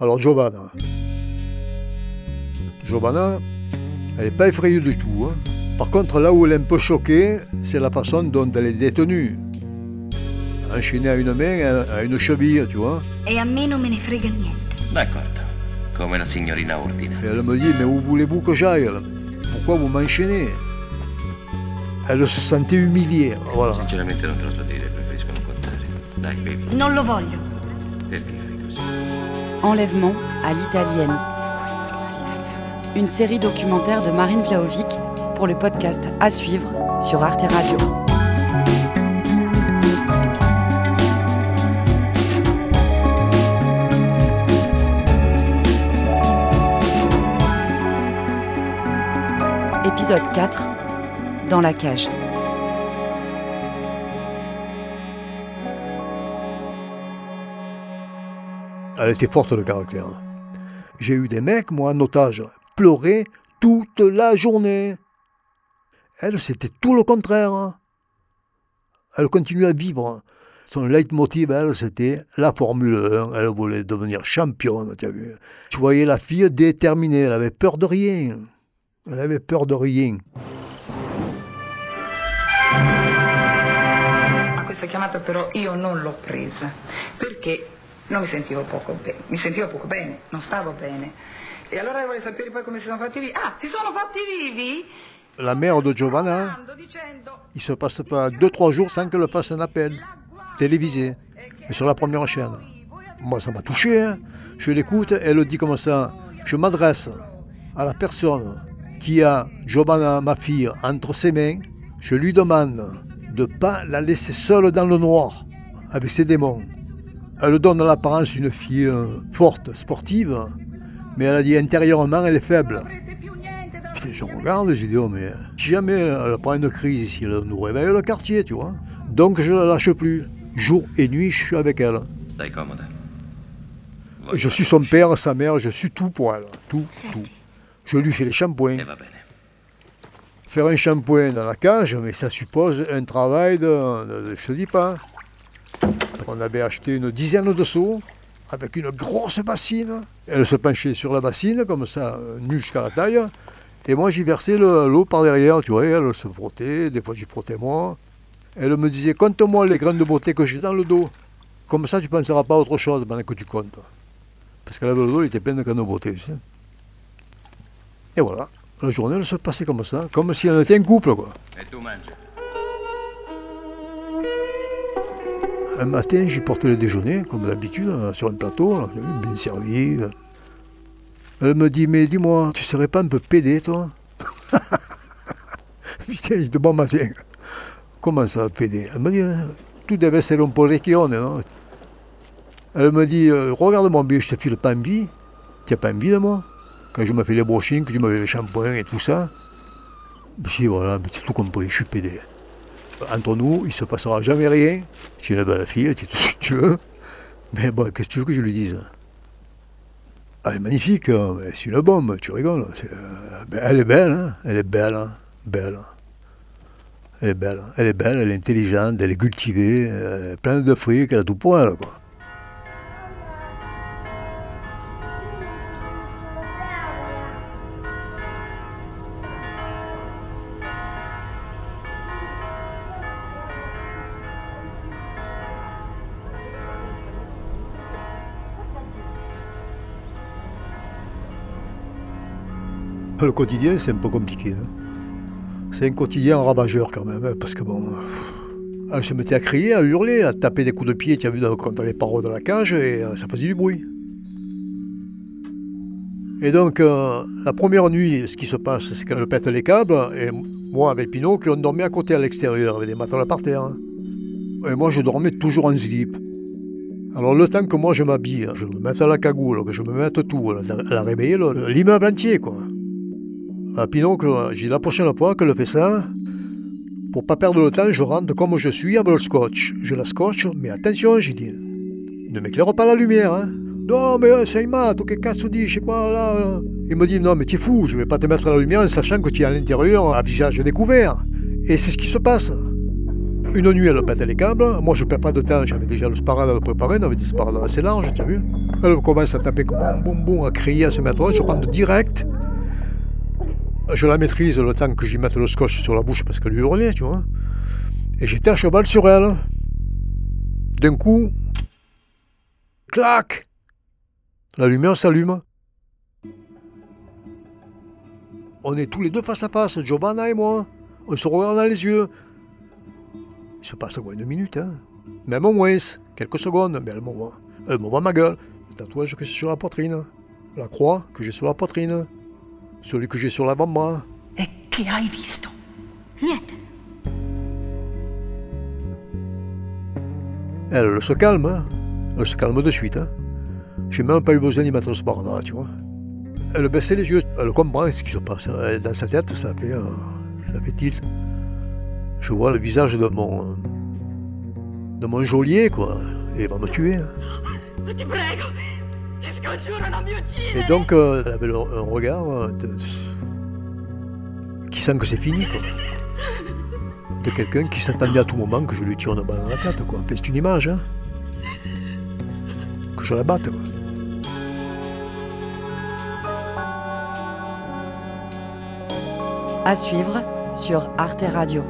Alors Giovanna. Giovanna, elle n'est pas effrayée du tout. hein. Par contre, là où elle est un peu choquée, c'est la façon dont elle est détenue. Enchaînée à une main, à une cheville, tu vois. E a me non me ne frega niente. D'accordo, come la signorina ordina. Et elle me dit, mais où voulez-vous que j'aille? Pourquoi vous m'enchaînez? Elle se sentait humiliée, voilà. Sinceramente non te lo so dire, preferisco non contare. Dai, bevi. Non lo voglio. Perché fai così? Enlèvement à l'italienne. Une série documentaire de Marine Vlaovic pour le podcast à suivre sur Arte Radio. Épisode 4 Dans la cage. Elle était forte de caractère. J'ai eu des mecs, moi, en otage, pleurer toute la journée. Elle, c'était tout le contraire. Elle continuait à vivre. Son leitmotiv, elle, c'était la Formule 1. Elle voulait devenir championne, tu as vu. Tu voyais la fille déterminée, elle avait peur de rien. Elle avait peur de rien. Non mi sentivo poco bene, mi sentivo poco bene, non stavo bene. E allora volevo sapere poi come si sono fatti vivi. Ah, si sono fatti vivi? La mère de Giovanna, il se passe pas deux, trois jours sans qu'elle fasse un appel télévisé, mais sur la première chaîne. Moi, ça m'a touché. hein. Je l'écoute, elle dit comme ça. Je m'adresse à la personne qui a Giovanna, ma fille, entre ses mains. Je lui demande de ne pas la laisser seule dans le noir avec ses démons. Elle donne l'apparence d'une fille euh, forte, sportive, mais elle a dit intérieurement, elle est faible. Putain, je regarde, j'ai dit, oh, mais si jamais elle prend une crise ici, elle nous réveille le quartier, tu vois. Donc je ne la lâche plus. Jour et nuit, je suis avec elle. Je suis son père, sa mère, je suis tout pour elle. Tout, tout. Je lui fais les shampoings. E va bene. Faire un shampoing dans la cage, mais ça suppose un travail de, de- de- je te dis pas. On avait acheté une dizaine de seaux avec une grosse bassine. Elle se penchait sur la bassine, comme ça, nue jusqu'à la taille. Et moi, j'y versais le- l'eau par derrière, tu vois, et elle se frottait, des fois j'y frottais moi. Elle me disait, compte-moi les graines de beauté que j'ai dans le dos. Comme ça, tu ne penseras pas à autre chose pendant que tu comptes. Parce qu'elle avait le dos, il était plein de graines de beauté. Et voilà, la journée, elle se passait comme ça, comme si elle était un couple, quoi. E tu mangia. Un matin, j'y portais le déjeuner, comme d'habitude, hein, sur un plateau, là, bien servi. Elle me dit, mais dis-moi, tu serais pas un peu pédé, toi Putain, dis, bon matin. Comment ça, pédé? Elle me dit, hein, tu deve essere un po' recchione, non? Elle me dit, euh, regarde-moi bien, je te file pas envie. Tu n'as pas envie de moi? Quand je me fais les brochings, que je me fais les shampoings et tout ça. Je dis, voilà, mais c'est tout compris, je suis pédé. Entre nous, il se passera jamais rien. C'est une belle fille, tu tout ce que tu veux. Mais bon, qu'est-ce que tu veux que je lui dise? Elle est magnifique, hein, c'est une bombe, tu rigoles. euh, ben, elle est belle, hein, elle est belle, hein, belle. Elle est belle, elle est belle, elle est intelligente, elle est cultivée, euh, pleine de fric, elle a tout pour elle, quoi. Le quotidien, c'est un peu compliqué. hein. C'est un quotidien ravageur quand même, hein, parce que bon. pff, ah, je me mettais à crier, à hurler, à taper des coups de pied, tu as vu, contre les parois de la cage, et euh, ça faisait du bruit. Et donc, euh, la première nuit, ce qui se passe, c'est qu'elle pète les câbles, et moi, avec Pinocchio, on dormait à côté à l'extérieur, avec des matelas par terre. hein. Et moi, je dormais toujours en slip. Alors, le temps que moi, je m'habille, je me mette à la cagoule, que je me mette tout, elle a- réveillé le- l'immeuble entier, quoi. À Pinocchio, j'ai dit, la prochaine fois qu'elle fait ça, pour pas perdre le temps, je rentre comme je suis avec le scotch. Je la scotche, mais attention, j'ai dit, ne m'éclaire pas la lumière, hein. Non, mais euh, sei matto, che cazzo dici quoi là Il me dit, non, mais tu es fou, je vais pas te mettre la lumière en sachant que tu es à l'intérieur, à visage découvert. Et c'est ce qui se passe. Une nuit, elle pète les câbles. Moi, je perds pas de temps. J'avais déjà le sparadrap préparé. On avait des sparadraps assez larges, tu as vu Elle commence à taper boum, boum, boum, à crier, à se mettre. Je rentre direct. Je la maîtrise le temps que j'y mette le scotch sur la bouche parce qu'elle lui hurlait, tu vois. Et j'étais à cheval sur elle. D'un coup, clac La lumière s'allume. On est tous les deux face à face, Giovanna et moi. On se regarde dans les yeux. Il se passe quoi, une minute, hein Même au moins, quelques secondes, mais elle m'envoie. Elle m'envoie ma gueule. Le tatouage que j'ai sur la poitrine. La croix que j'ai sur la poitrine. Celui que j'ai sur l'avant-bras. E che hai visto? Niente. Elle, elle se calme, hein. Elle se calme de suite, hein. J'ai même pas eu besoin d'y mettre le sparadrap, tu vois. Elle baissait les yeux, elle comprend ce qui se passe. Elle, Dans sa tête, ça fait, euh, ça fait tilt. Je vois le visage de mon. de mon geôlier, quoi. Et il va me tuer. hein. Et donc, euh, elle avait le- un regard euh, de- qui sent que c'est fini, quoi. De quelqu'un qui s'attendait à tout moment que je lui tire une balle dans la tête, quoi. C'est une image, hein. Que je la batte, quoi. À suivre sur Arte Radio.